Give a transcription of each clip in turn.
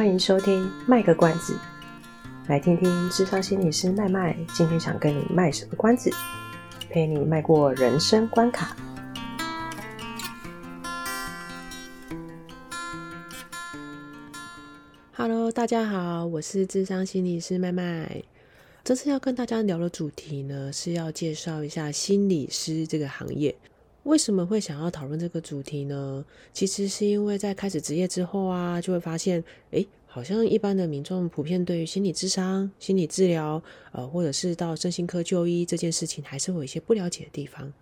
欢迎收听卖个关子，来听听智商心理师麦麦今天想跟你卖什么关子，陪你迈过人生关卡。Hello，大家好，我是智商心理师麦麦。这次要跟大家聊的主题呢，是要介绍一下心理师这个行业。为什么会想要讨论这个主题呢？其实是因为在开始职业之后啊，就会发现，诶，好像一般的民众普遍对于心理智商、心理治疗，呃，或者是到身心科就医这件事情，还是会有一些不了解的地方。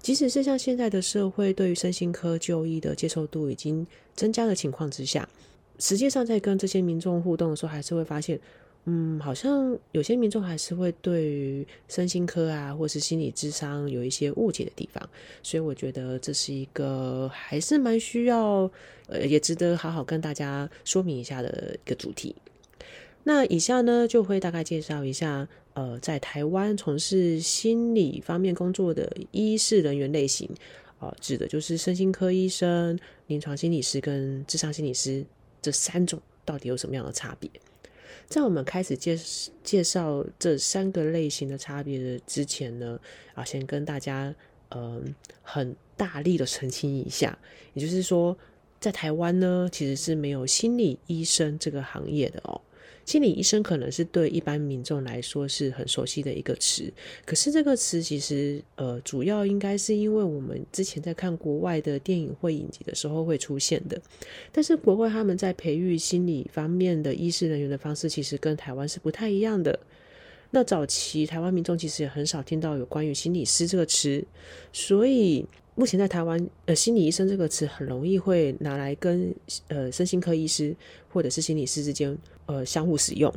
即使是像现在的社会对于身心科就医的接受度已经增加的情况之下，实际上在跟这些民众互动的时候，还是会发现。嗯，好像有些民众还是会对于身心科啊，或是心理智商有一些误解的地方，所以我觉得这是一个还是蛮需要，呃，也值得好好跟大家说明一下的一个主题。那以下呢，就会大概介绍一下，呃，在台湾从事心理方面工作的医师人员类型，啊、指的就是身心科医生、临床心理师跟智商心理师这三种，到底有什么样的差别？在我们开始介介绍这三个类型的差别之前呢，啊，先跟大家嗯、呃、很大力的澄清一下，也就是说，在台湾呢，其实是没有心理医生这个行业的哦。心理医生可能是对一般民众来说是很熟悉的一个词，可是这个词其实呃，主要应该是因为我们之前在看国外的电影或影集的时候会出现的。但是国外他们在培育心理方面的医师人员的方式，其实跟台湾是不太一样的。那早期台湾民众其实也很少听到有关于心理师这个词，所以目前在台湾，呃，心理医生这个词很容易会拿来跟呃身心科医师或者是心理师之间。呃，相互使用，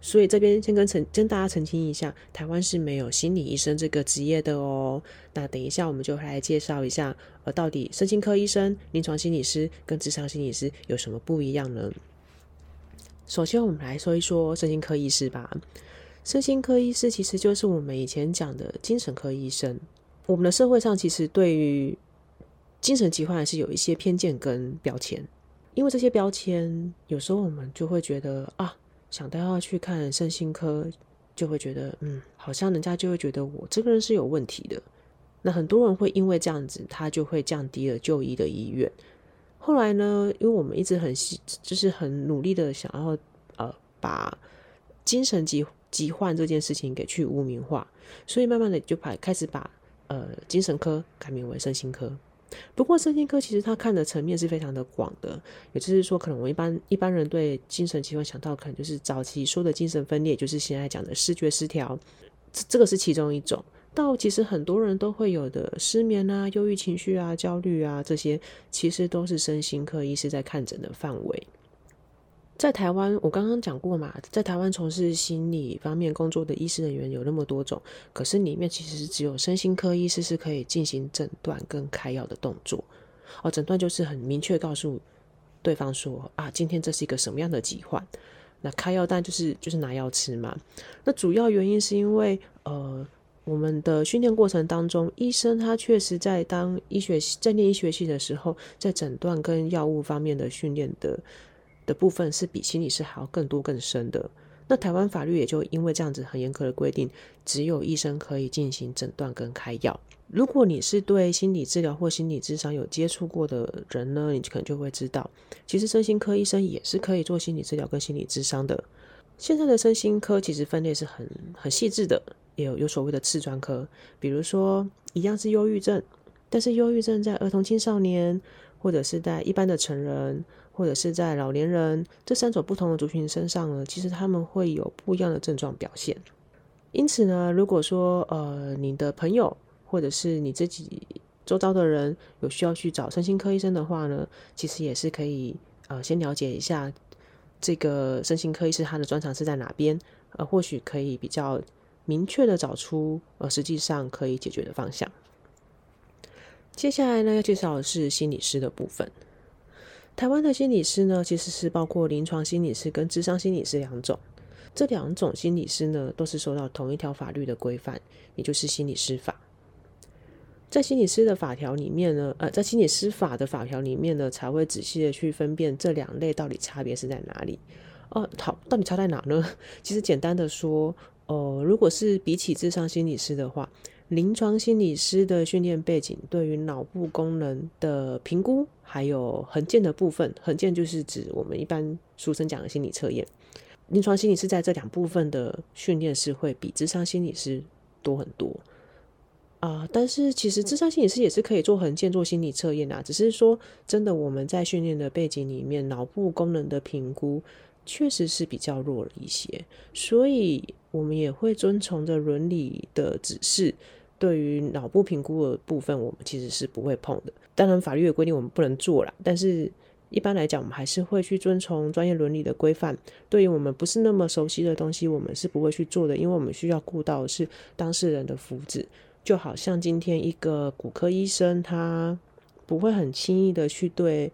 所以这边先跟澄跟大家澄清一下，台湾是没有心理医生这个职业的哦。那等一下我们就来介绍一下，呃，到底身心科医生、临床心理师跟职场心理师有什么不一样呢？首先，我们来说一说身心科医师吧。身心科医师其实就是我们以前讲的精神科医生。我们的社会上其实对于精神疾患是有一些偏见跟标签。因为这些标签，有时候我们就会觉得啊，想到要去看身心科，就会觉得嗯，好像人家就会觉得我这个人是有问题的。那很多人会因为这样子，他就会降低了就医的意愿。后来呢，因为我们一直很就是很努力的想要呃把精神疾疾患这件事情给去污名化，所以慢慢的就把开始把呃精神科改名为身心科。不过，身心科其实他看的层面是非常的广的，也就是说，可能我们一般一般人对精神疾病想到，可能就是早期说的精神分裂，就是现在讲的视觉失调，这这个是其中一种。到其实很多人都会有的失眠啊、忧郁情绪啊、焦虑啊这些，其实都是身心科医师在看诊的范围。在台湾，我刚刚讲过嘛，在台湾从事心理方面工作的医师人员有那么多种，可是里面其实只有身心科医师是可以进行诊断跟开药的动作。哦，诊断就是很明确告诉对方说啊，今天这是一个什么样的疾患，那开药单就是就是拿药吃嘛。那主要原因是因为呃，我们的训练过程当中，医生他确实在当医学在念医学系的时候，在诊断跟药物方面的训练的。的部分是比心理师还要更多更深的。那台湾法律也就因为这样子很严格的规定，只有医生可以进行诊断跟开药。如果你是对心理治疗或心理咨商有接触过的人呢，你可能就会知道，其实身心科医生也是可以做心理治疗跟心理咨商的。现在的身心科其实分类是很很细致的，也有有所谓的次专科，比如说一样是忧郁症，但是忧郁症在儿童青少年，或者是在一般的成人。或者是在老年人这三种不同的族群身上呢，其实他们会有不一样的症状表现。因此呢，如果说呃你的朋友或者是你自己周遭的人有需要去找身心科医生的话呢，其实也是可以呃先了解一下这个身心科医师他的专长是在哪边，呃或许可以比较明确的找出呃实际上可以解决的方向。接下来呢，要介绍的是心理师的部分。台湾的心理师呢，其实是包括临床心理师跟智商心理师两种。这两种心理师呢，都是受到同一条法律的规范，也就是心理师法。在心理师的法条里面呢，呃，在心理师法的法条里面呢，才会仔细的去分辨这两类到底差别是在哪里。哦，好，到底差在哪呢？其实简单的说，呃，如果是比起智商心理师的话，临床心理师的训练背景对于脑部功能的评估，还有衡鉴的部分，衡鉴就是指我们一般俗称讲的心理测验。临床心理师在这两部分的训练是会比智商心理师多很多。啊、但是其实智商心理师也是可以做衡鉴、做心理测验啊。只是说，真的我们在训练的背景里面，脑部功能的评估确实是比较弱了一些，所以我们也会遵从着伦理的指示，对于脑部评估的部分，我们其实是不会碰的。当然，法律的规定我们不能做啦，但是一般来讲，我们还是会去遵从专业伦理的规范。对于我们不是那么熟悉的东西，我们是不会去做的，因为我们需要顾到的是当事人的福祉。就好像今天一个骨科医生，他不会很轻易的去对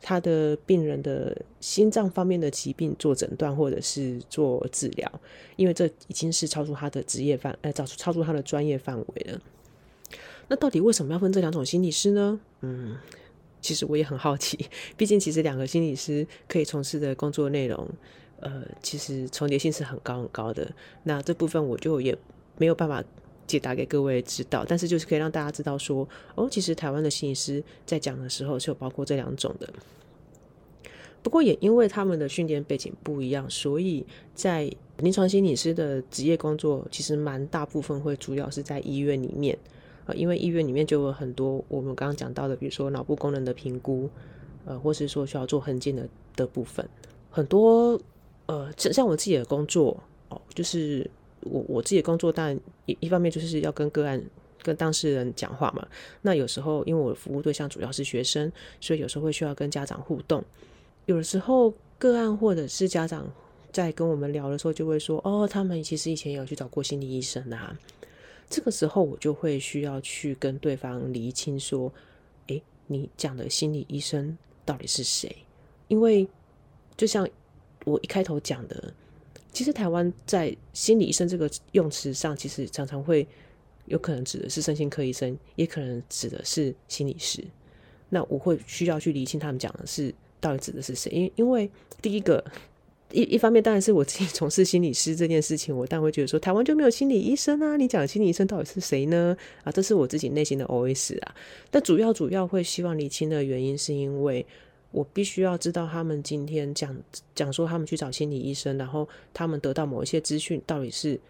他的病人的心脏方面的疾病做诊断或者是做治疗，因为这已经是超出他的职业范，呃，超出超出他的专业范围了。那到底为什么要分这两种心理师呢？嗯，其实我也很好奇，毕竟其实两个心理师可以从事的工作内容，呃，其实重叠性是很高很高的。那这部分我就也没有办法。解答给各位知道，但是就是可以让大家知道说，哦，其实台湾的心理师在讲的时候是有包括这两种的。不过也因为他们的训练背景不一样，所以在临床心理师的职业工作，其实蛮大部分会主要是在医院里面啊，因为医院里面就有很多我们刚刚讲到的，比如说脑部功能的评估，呃，或是说需要做衡鉴的的部分，很多呃，像我自己的工作哦，就是。我我自己的工作，当然一一方面就是要跟个案、跟当事人讲话嘛。那有时候，因为我的服务对象主要是学生，所以有时候会需要跟家长互动。有的时候，个案或者是家长在跟我们聊的时候，就会说：“哦，他们其实以前有去找过心理医生啊。”这个时候，我就会需要去跟对方厘清说：“诶，你讲的心理医生到底是谁？”因为就像我一开头讲的。其实台湾在心理医生这个用词上，其实常常会有可能指的是身心科医生，也可能指的是心理师。那我会需要去厘清他们讲的是到底指的是谁，因因为第一个一一方面当然是我自己从事心理师这件事情，我当然会觉得说台湾就没有心理医生啊，你讲的心理医生到底是谁呢？啊，这是我自己内心的 OS 啊。但主要主要会希望厘清的原因，是因为。我必须要知道他们今天讲讲说他们去找心理医生，然后他们得到某一些资讯，到底是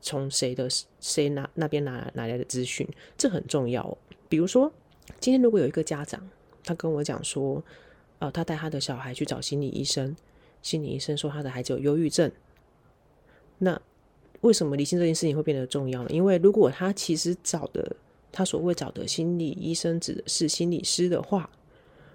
从谁的谁那那边拿拿来的资讯，这很重要哦。比如说，今天如果有一个家长，他跟我讲说，呃，他带他的小孩去找心理医生，心理医生说他的孩子有忧郁症，那为什么离心这件事情会变得重要呢？因为如果他其实找的他所谓找的心理医生指的是心理师的话。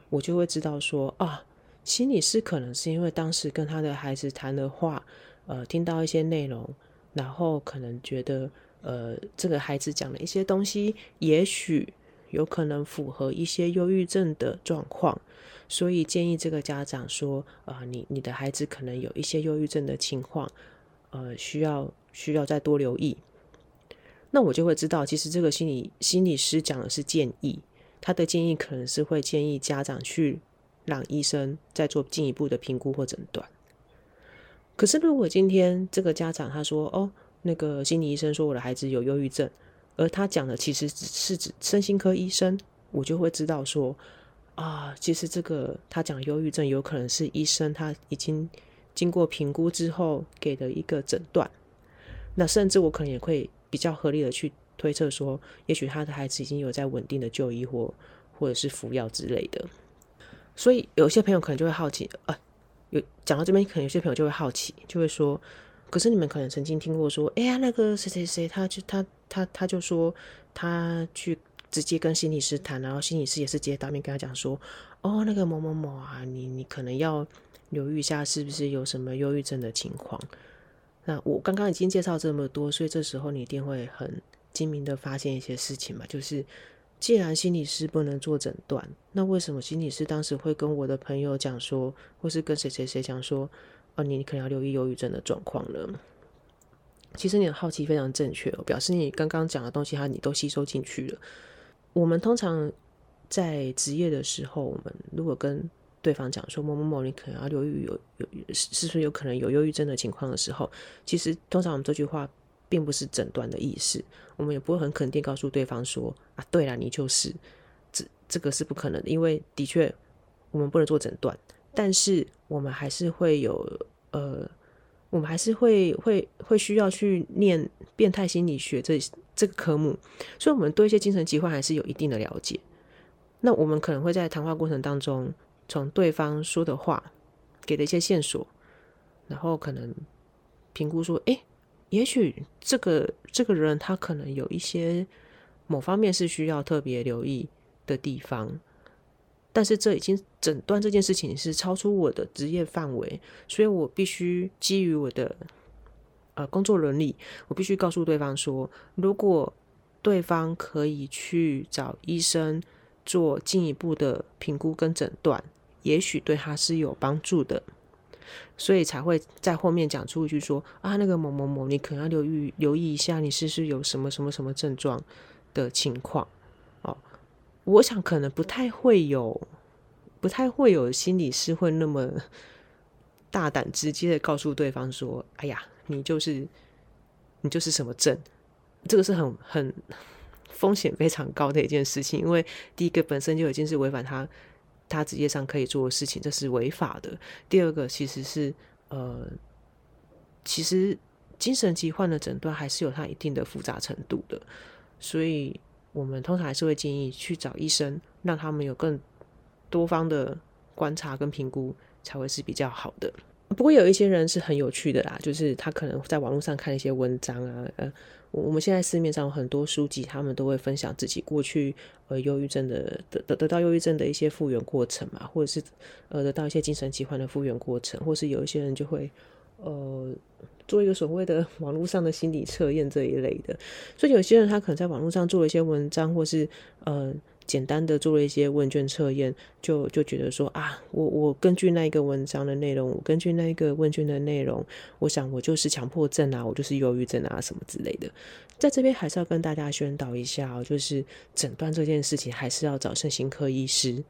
我就会知道说啊，心理师可能是因为当时跟他的孩子谈的话，呃，听到一些内容，然后可能觉得，呃，这个孩子讲的一些东西，也许有可能符合一些忧郁症的状况，所以建议这个家长说，啊、呃，你你的孩子可能有一些忧郁症的情况，呃，需要需要再多留意。那我就会知道，其实这个心理心理师讲的是建议。他的建议可能是会建议家长去让医生再做进一步的评估或诊断。可是，如果今天这个家长他说：“哦，那个心理医生说我的孩子有忧郁症”，而他讲的其实是指身心科医生，我就会知道说：“啊，其实这个他讲忧郁症有可能是医生他已经经过评估之后给的一个诊断。”那甚至我可能也会比较合理的去。推测说，也许他的孩子已经有在稳定的就医或或者是服药之类的，所以有些朋友可能就会好奇，啊，有讲到这边，可能有些朋友就会好奇，就会说，可是你们可能曾经听过说，哎呀，那个谁谁谁，他就他他他就说，他去直接跟心理师谈，然后心理师也是直接当面跟他讲说，哦，那个某某某啊，你你可能要留意一下，是不是有什么忧郁症的情况？那我刚刚已经介绍这么多，所以这时候你一定会很。精明的发现一些事情嘛，就是既然心理师不能做诊断，那为什么心理师当时会跟我的朋友讲说，或是跟谁谁谁讲说，哦，你可能要留意忧郁症的状况呢？其实你的好奇非常正确哦，表示你刚刚讲的东西，哈，你都吸收进去了。我们通常在职业的时候，我们如果跟对方讲说某某某，你可能要留意有有是不是有可能有忧郁症的情况的时候，其实通常我们这句话并不是诊断的意思，我们也不会很肯定告诉对方说啊，对了，你就是这这个是不可能的，因为的确我们不能做诊断，但是我们还是会有呃，我们还是会会会需要去念变态心理学这这个科目，所以我们对一些精神疾患还是有一定的了解。那我们可能会在谈话过程当中。从对方说的话给的一些线索，然后可能评估说，诶，也许这个这个人他可能有一些某方面是需要特别留意的地方，但是这已经诊断这件事情是超出我的职业范围，所以我必须基于我的呃工作伦理，我必须告诉对方说，如果对方可以去找医生做进一步的评估跟诊断。也许对他是有帮助的，所以才会在后面讲出一句说啊，那个某某某，你可能要留意留意一下，你是不是有什么什么什么症状的情况哦。我想可能不太会有，不太会有心理师会那么大胆直接的告诉对方说，哎呀，你就是你就是什么症，这个是很很风险非常高的一件事情，因为第一个本身就已经是违反他。他职业上可以做的事情，这是违法的。第二个其实是呃，其实精神疾患的诊断还是有它一定的复杂程度的，所以我们通常还是会建议去找医生，让他们有更多方的观察跟评估，才会是比较好的。不过有一些人是很有趣的啦，就是他可能在网络上看一些文章啊，呃。我们现在市面上很多书籍，他们都会分享自己过去呃忧郁症的得得得到忧郁症的一些复原过程嘛，或者是呃得到一些精神疾患的复原过程，或是有一些人就会呃做一个所谓的网络上的心理测验这一类的，所以有些人他可能在网络上做了一些文章，或是呃。简单的做了一些问卷测验，就就觉得说啊，我我根据那一个文章的内容，我根据那一个问卷的内容，我想我就是强迫症啊，我就是忧郁症啊什么之类的。在这边还是要跟大家宣导一下，就是诊断这件事情还是要找身心科医师。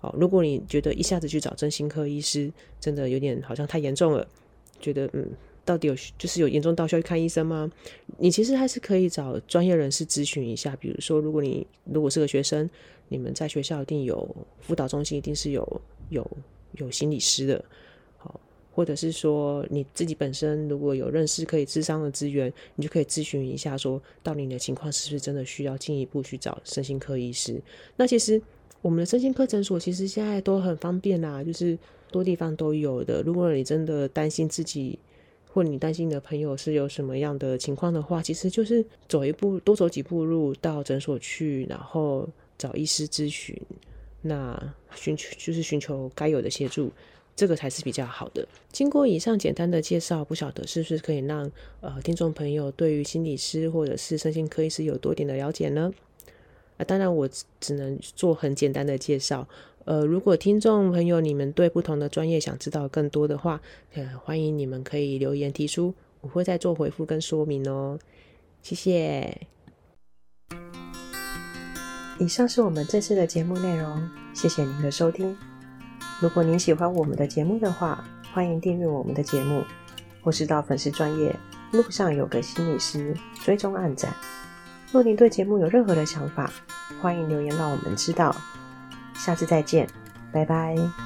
哦，如果你觉得一下子去找身心科医师，真的有点好像太严重了，觉得嗯。到底有就是有严重到需要去看医生吗？你其实还是可以找专业人士咨询一下。比如说，如果你如果是个学生，你们在学校一定有辅导中心，一定是有有有心理师的。好，或者是说你自己本身如果有认识可以咨商的资源，你就可以咨询一下，说到底你的情况是不是真的需要进一步去找身心科医师？那其实我们的身心科诊所其实现在都很方便啦，就是多地方都有的。如果你真的担心自己，或你担心你的朋友是有什么样的情况的话，其实就是走一步，多走几步路到诊所去，然后找医师咨询，那寻求就是寻求该有的协助，这个才是比较好的。经过以上简单的介绍，不晓得是不是可以让呃听众朋友对于心理师或者是身心科医师有多点的了解呢？啊，当然我只能做很简单的介绍。呃，如果听众朋友你们对不同的专业想知道更多的话，呃，欢迎你们可以留言提出，我会再做回复跟说明哦。谢谢。以上是我们这次的节目内容，谢谢您的收听。如果您喜欢我们的节目的话，欢迎订阅我们的节目，或是到粉丝专业路上有个心理师追踪按赞。若您对节目有任何的想法，欢迎留言让我们知道。下次再见，拜拜。